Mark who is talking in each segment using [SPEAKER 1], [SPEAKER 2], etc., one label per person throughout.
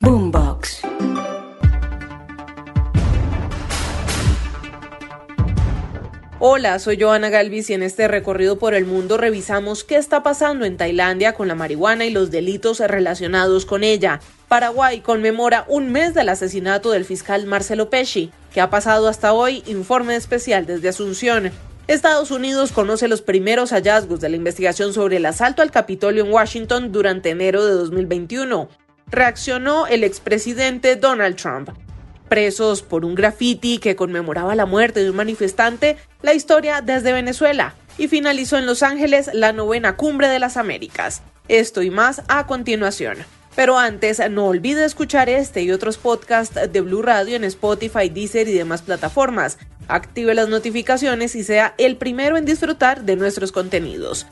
[SPEAKER 1] Boombox.
[SPEAKER 2] Hola, soy Joana Galvis y en este recorrido por el mundo revisamos qué está pasando en Tailandia con la marihuana y los delitos relacionados con ella. Paraguay conmemora un mes del asesinato del fiscal Marcelo Pesci. ¿Qué ha pasado hasta hoy? Informe especial desde Asunción. Estados Unidos conoce los primeros hallazgos de la investigación sobre el asalto al Capitolio en Washington durante enero de 2021. Reaccionó el expresidente Donald Trump presos por un graffiti que conmemoraba la muerte de un manifestante, la historia desde Venezuela, y finalizó en Los Ángeles la novena cumbre de las Américas. Esto y más a continuación. Pero antes, no olvide escuchar este y otros podcasts de Blue Radio en Spotify, Deezer y demás plataformas. Active las notificaciones y sea el primero en disfrutar de nuestros contenidos.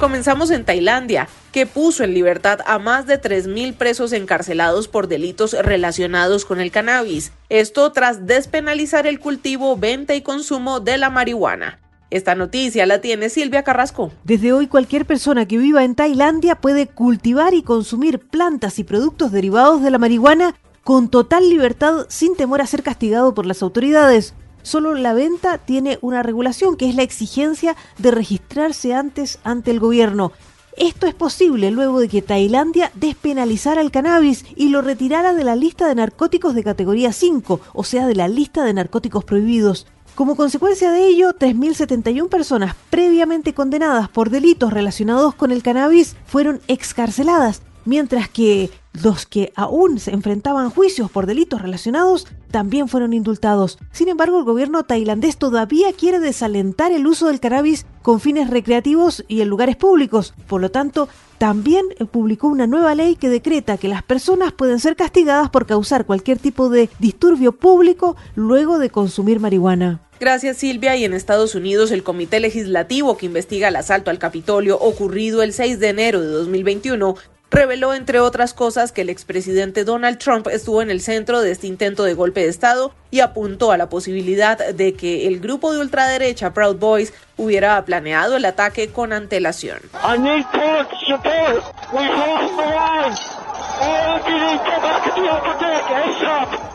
[SPEAKER 2] Comenzamos en Tailandia, que puso en libertad a más de 3.000 presos encarcelados por delitos relacionados con el cannabis. Esto tras despenalizar el cultivo, venta y consumo de la marihuana. Esta noticia la tiene Silvia Carrasco.
[SPEAKER 3] Desde hoy cualquier persona que viva en Tailandia puede cultivar y consumir plantas y productos derivados de la marihuana con total libertad sin temor a ser castigado por las autoridades. Solo la venta tiene una regulación, que es la exigencia de registrarse antes ante el gobierno. Esto es posible luego de que Tailandia despenalizara el cannabis y lo retirara de la lista de narcóticos de categoría 5, o sea, de la lista de narcóticos prohibidos. Como consecuencia de ello, 3.071 personas previamente condenadas por delitos relacionados con el cannabis fueron excarceladas, mientras que los que aún se enfrentaban juicios por delitos relacionados también fueron indultados. Sin embargo, el gobierno tailandés todavía quiere desalentar el uso del cannabis con fines recreativos y en lugares públicos. Por lo tanto, también publicó una nueva ley que decreta que las personas pueden ser castigadas por causar cualquier tipo de disturbio público luego de consumir marihuana.
[SPEAKER 2] Gracias Silvia y en Estados Unidos el Comité Legislativo que investiga el asalto al Capitolio ocurrido el 6 de enero de 2021 reveló, entre otras cosas, que el expresidente Donald Trump estuvo en el centro de este intento de golpe de Estado y apuntó a la posibilidad de que el grupo de ultraderecha Proud Boys hubiera planeado el ataque con antelación.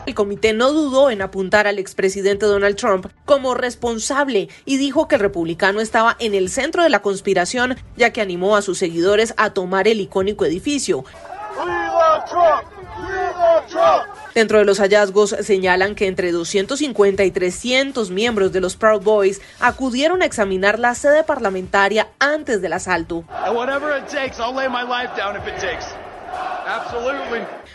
[SPEAKER 2] El comité no dudó en apuntar al expresidente Donald Trump como responsable y dijo que el republicano estaba en el centro de la conspiración ya que animó a sus seguidores a tomar el icónico edificio. Dentro de los hallazgos señalan que entre 250 y 300 miembros de los Proud Boys acudieron a examinar la sede parlamentaria antes del asalto.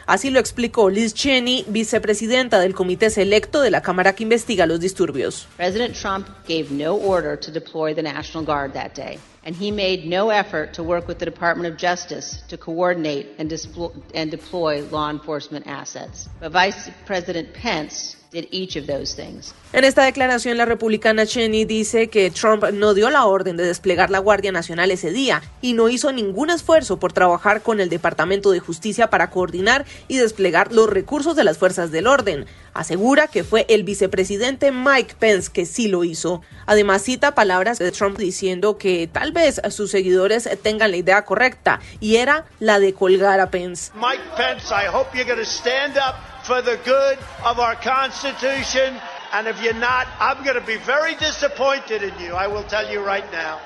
[SPEAKER 2] Así lo explicó Liz Cheney, vicepresidenta del comité selecto de la Cámara que investiga los disturbios.
[SPEAKER 4] President Trump gave no order to deploy the National Guard that day, and he made no effort to work with the Department of Justice to coordinate and, and deploy law enforcement assets. But Vice President Pence
[SPEAKER 2] en esta declaración, la republicana Cheney dice que Trump no dio la orden de desplegar la Guardia Nacional ese día y no hizo ningún esfuerzo por trabajar con el Departamento de Justicia para coordinar y desplegar los recursos de las fuerzas del orden. Asegura que fue el vicepresidente Mike Pence que sí lo hizo. Además, cita palabras de Trump diciendo que tal vez sus seguidores tengan la idea correcta y era la de colgar a Pence.
[SPEAKER 5] Mike Pence, I hope you're for the good of our Constitution. And if you're not, I'm going to be very disappointed in you. I will tell you right now.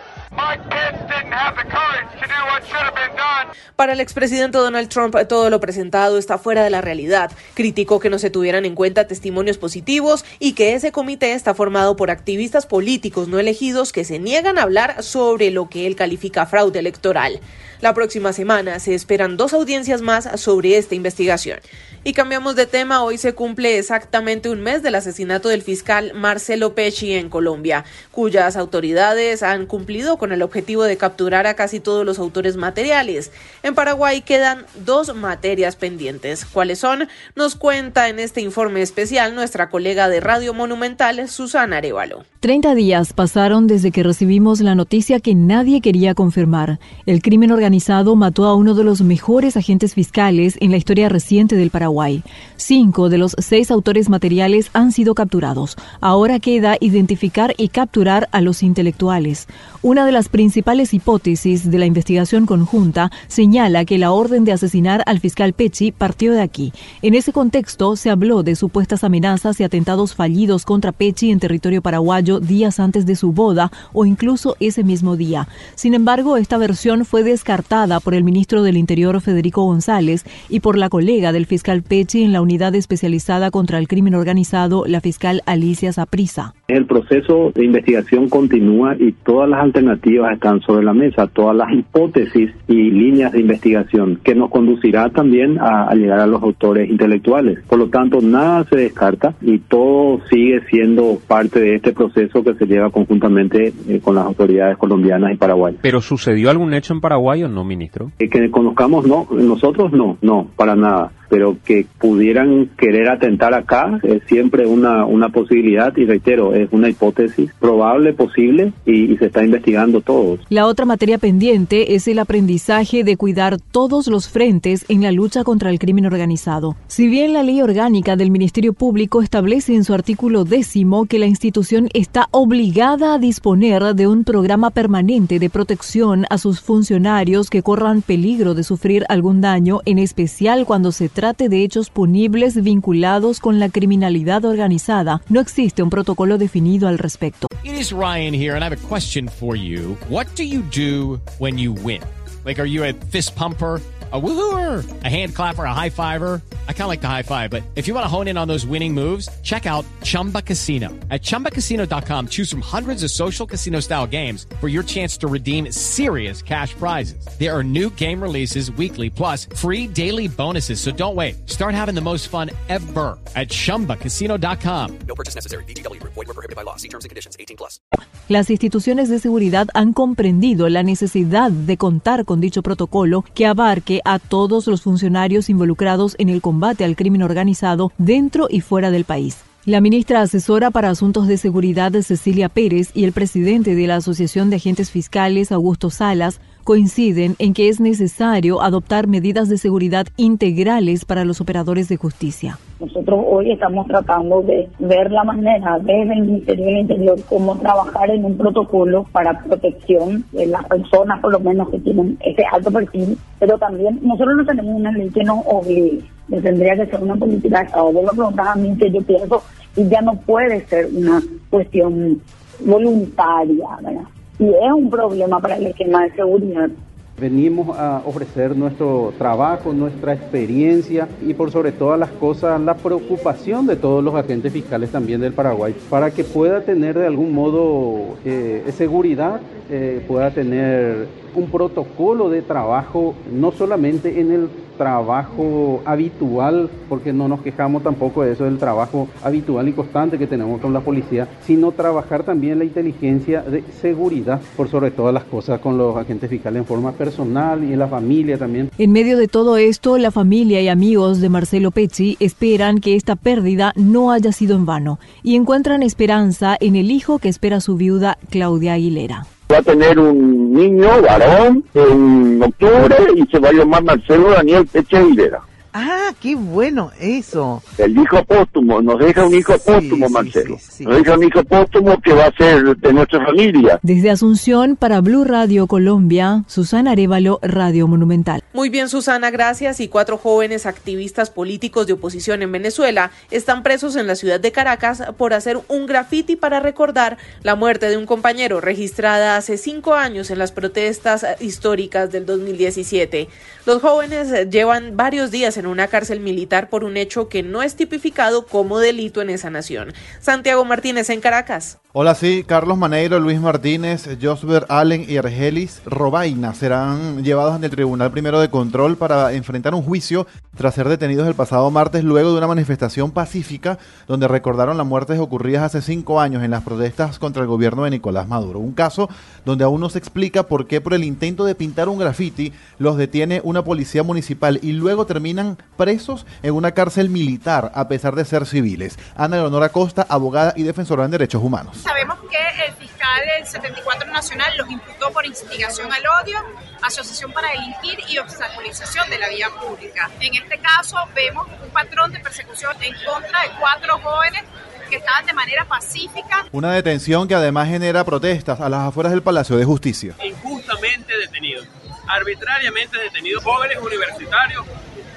[SPEAKER 2] Para el expresidente Donald Trump, todo lo presentado está fuera de la realidad. Criticó que no se tuvieran en cuenta testimonios positivos y que ese comité está formado por activistas políticos no elegidos que se niegan a hablar sobre lo que él califica fraude electoral. La próxima semana se esperan dos audiencias más sobre esta investigación. Y cambiamos de tema, hoy se cumple exactamente un mes del asesinato del fiscal Marcelo Pesci en Colombia, cuyas autoridades han cumplido con el objetivo de capturar a casi todos los autores materiales. En Paraguay quedan dos materias pendientes. ¿Cuáles son? Nos cuenta en este informe especial nuestra colega de Radio Monumental, Susana Arevalo.
[SPEAKER 1] Treinta días pasaron desde que recibimos la noticia que nadie quería confirmar. El crimen organizado mató a uno de los mejores agentes fiscales en la historia reciente del Paraguay. Cinco de los seis autores materiales han sido capturados. Ahora queda identificar y capturar a los intelectuales. Una de las principales hipótesis de la investigación conjunta señala que la orden de asesinar al fiscal Pecci partió de aquí. En ese contexto se habló de supuestas amenazas y atentados fallidos contra Pecci en territorio paraguayo días antes de su boda o incluso ese mismo día. Sin embargo, esta versión fue descartada por el ministro del Interior Federico González y por la colega del fiscal Pecci en la unidad especializada contra el crimen organizado, la fiscal Alicia Saprisa.
[SPEAKER 6] El proceso de investigación continúa y todas las alternativas están sobre la mesa, todas las hipótesis y líneas de investigación que nos conducirá también a, llegar a los autores intelectuales. Por lo tanto, nada se descarta y todo sigue siendo parte de este proceso que se lleva conjuntamente eh, con las autoridades colombianas y paraguayas.
[SPEAKER 7] ¿Pero sucedió algún hecho en Paraguay o no, ministro?
[SPEAKER 6] Eh, que conozcamos, no, nosotros no, no, para nada pero que pudieran querer atentar acá es siempre una, una posibilidad y reitero, es una hipótesis probable, posible y, se está investigando todo.
[SPEAKER 1] La otra materia pendiente es el aprendizaje de cuidar todos los frentes en la lucha contra el crimen organizado. Si bien la ley orgánica del Ministerio Público establece en su artículo décimo que la institución está obligada a disponer de un programa permanente de protección a sus funcionarios que corran peligro de sufrir algún daño, en especial cuando se trate de hechos punibles vinculados con la criminalidad organizada. No existe un protocolo definido al respecto.
[SPEAKER 8] It is Ryan here and I have a question for you. What do you do when you win? Like are you a fist pumper? A woohooer, a hand clapper, a high fiver. I kind of like the high five, but if you want to hone in on those winning moves, check out Chumba Casino. At ChumbaCasino.com, choose from hundreds of social casino style games for your chance to redeem serious cash prizes. There are new game releases weekly, plus free daily bonuses. So don't wait. Start having the most fun ever at ChumbaCasino.com. No purchase necessary. BGW. Void were prohibited by law. See terms and conditions. 18 plus.
[SPEAKER 1] Las instituciones de seguridad han comprendido la necesidad de contar con dicho protocolo que abarque a todos los funcionarios involucrados en el combate al crimen organizado dentro y fuera del país. La ministra asesora para Asuntos de Seguridad Cecilia Pérez y el presidente de la Asociación de Agentes Fiscales Augusto Salas coinciden en que es necesario adoptar medidas de seguridad integrales para los operadores de justicia.
[SPEAKER 9] Nosotros hoy estamos tratando de ver la manera desde el Ministerio del Interior cómo trabajar en un protocolo para protección de las personas, por lo menos que tienen ese alto perfil, pero también nosotros no tenemos una ley que nos obligue, tendría que ser una política de Estado. Vos que yo pienso y ya no puede ser una cuestión voluntaria, ¿verdad? Y es un problema para el esquema de seguridad.
[SPEAKER 10] Venimos a ofrecer nuestro trabajo, nuestra experiencia y por sobre todas las cosas la preocupación de todos los agentes fiscales también del Paraguay para que pueda tener de algún modo eh, seguridad, eh, pueda tener un protocolo de trabajo no solamente en el trabajo habitual, porque no nos quejamos tampoco de eso del trabajo habitual y constante que tenemos con la policía, sino trabajar también la inteligencia de seguridad, por sobre todas las cosas, con los agentes fiscales en forma personal y en la familia también.
[SPEAKER 1] En medio de todo esto, la familia y amigos de Marcelo Pecci esperan que esta pérdida no haya sido en vano y encuentran esperanza en el hijo que espera su viuda Claudia Aguilera.
[SPEAKER 11] Va a tener un niño varón en octubre y se va a llamar Marcelo Daniel Peche.
[SPEAKER 12] Ah, qué bueno eso.
[SPEAKER 11] El hijo póstumo, nos deja un hijo póstumo, Marcelo. nos deja un hijo póstumo que va a ser de nuestra familia.
[SPEAKER 1] Desde Asunción para Blue Radio Colombia, Susana Arevalo, Radio Monumental.
[SPEAKER 2] Muy bien, Susana, gracias. Y cuatro jóvenes activistas políticos de oposición en Venezuela están presos en la ciudad de Caracas por hacer un graffiti para recordar la muerte de un compañero registrada hace cinco años en las protestas históricas del 2017. Los jóvenes llevan varios días en una cárcel militar por un hecho que no es tipificado como delito en esa nación. Santiago Martínez en Caracas.
[SPEAKER 13] Hola, sí, Carlos Maneiro, Luis Martínez, Josber Allen y Argelis Robaina serán llevados ante el Tribunal Primero de Control para enfrentar un juicio tras ser detenidos el pasado martes luego de una manifestación pacífica donde recordaron las muertes ocurridas hace cinco años en las protestas contra el gobierno de Nicolás Maduro. Un caso donde aún no se explica por qué por el intento de pintar un grafiti los detiene una policía municipal y luego terminan presos en una cárcel militar a pesar de ser civiles. Ana Leonora Costa, abogada y defensora en derechos humanos.
[SPEAKER 14] Sabemos que el fiscal del 74 Nacional los imputó por instigación al odio, asociación para delinquir y obstaculización de la vía pública. En este caso vemos un patrón de persecución en contra de cuatro jóvenes que estaban de manera pacífica.
[SPEAKER 13] Una detención que además genera protestas a las afueras del Palacio de Justicia.
[SPEAKER 15] Injustamente detenidos, arbitrariamente detenidos, jóvenes universitarios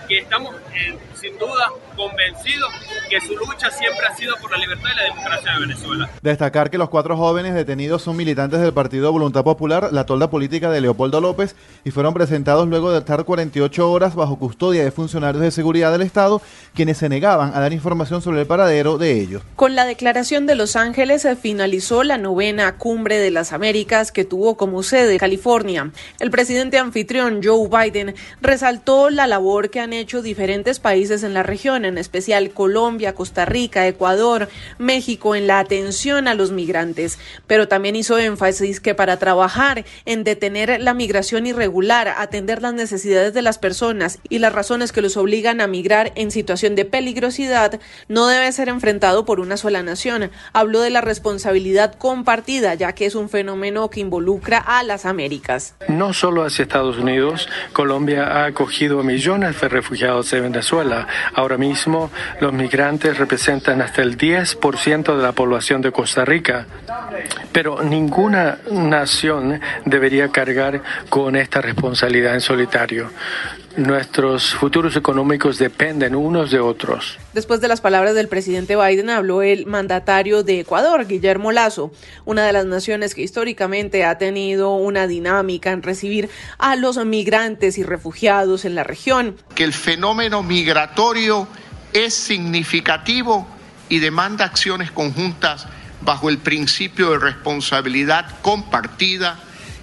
[SPEAKER 15] que estamos eh, sin duda convencidos que su lucha siempre ha sido por la libertad y la democracia de Venezuela.
[SPEAKER 13] Destacar que los cuatro jóvenes detenidos son militantes del Partido Voluntad Popular, la tolda política de Leopoldo López, y fueron presentados luego de estar 48 horas bajo custodia de funcionarios de seguridad del Estado, quienes se negaban a dar información sobre el paradero de ellos.
[SPEAKER 2] Con la declaración de Los Ángeles se finalizó la novena cumbre de las Américas que tuvo como sede California. El presidente anfitrión Joe Biden resaltó la labor que han hecho diferentes países en la región, en especial Colombia, Costa Rica, Ecuador, México, en la atención a los migrantes, pero también hizo énfasis que para trabajar en detener la migración irregular, atender las necesidades de las personas y las razones que los obligan a migrar en situación de peligrosidad, no debe ser enfrentado por una sola nación. Habló de la responsabilidad compartida, ya que es un fenómeno que involucra a las Américas.
[SPEAKER 16] No solo hacia Estados Unidos, Colombia ha acogido a millones de refugiados de Venezuela. Ahora mismo los migrantes representan hasta el 10% de la población de Costa Rica, pero ninguna nación debería cargar con esta responsabilidad en solitario. Nuestros futuros económicos dependen unos de otros.
[SPEAKER 2] Después de las palabras del presidente Biden habló el mandatario de Ecuador, Guillermo Lazo, una de las naciones que históricamente ha tenido una dinámica en recibir a los migrantes y refugiados en la región.
[SPEAKER 17] Que el fenómeno migratorio es significativo y demanda acciones conjuntas bajo el principio de responsabilidad compartida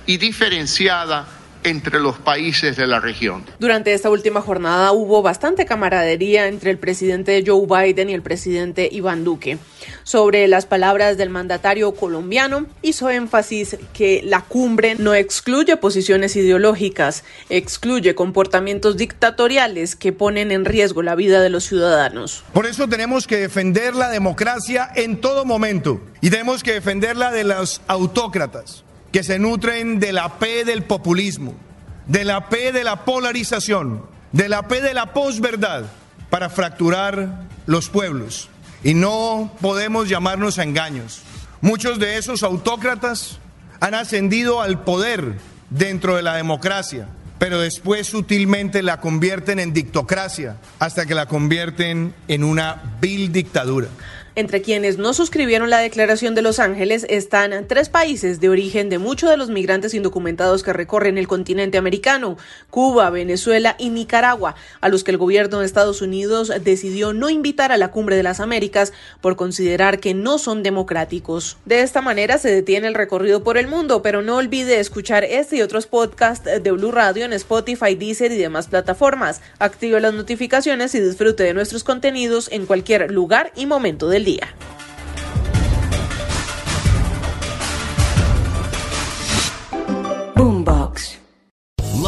[SPEAKER 17] y diferenciada entre los países de la región.
[SPEAKER 2] Durante esta última jornada hubo bastante camaradería entre el presidente Joe Biden y el presidente Iván Duque. Sobre las palabras del mandatario colombiano, hizo énfasis que la cumbre no excluye posiciones ideológicas, excluye comportamientos dictatoriales que ponen en riesgo la vida de los ciudadanos.
[SPEAKER 18] Por eso tenemos que defender la democracia en todo momento y tenemos que defenderla de los autócratas que se nutren de la P del populismo, de la P de la polarización, de la P de la posverdad, para fracturar los pueblos. Y no podemos llamarnos a engaños. Muchos de esos autócratas han ascendido al poder dentro de la democracia, pero después sutilmente la convierten en dictocracia hasta que la convierten en una vil dictadura.
[SPEAKER 2] Entre quienes no suscribieron la Declaración de Los Ángeles están tres países de origen de muchos de los migrantes indocumentados que recorren el continente americano, Cuba, Venezuela y Nicaragua, a los que el gobierno de Estados Unidos decidió no invitar a la Cumbre de las Américas por considerar que no son democráticos. De esta manera se detiene el recorrido por el mundo, pero no olvide escuchar este y otros podcasts de Blue Radio en Spotify, Deezer y demás plataformas. Active las notificaciones y disfrute de nuestros contenidos en cualquier lugar y momento del día.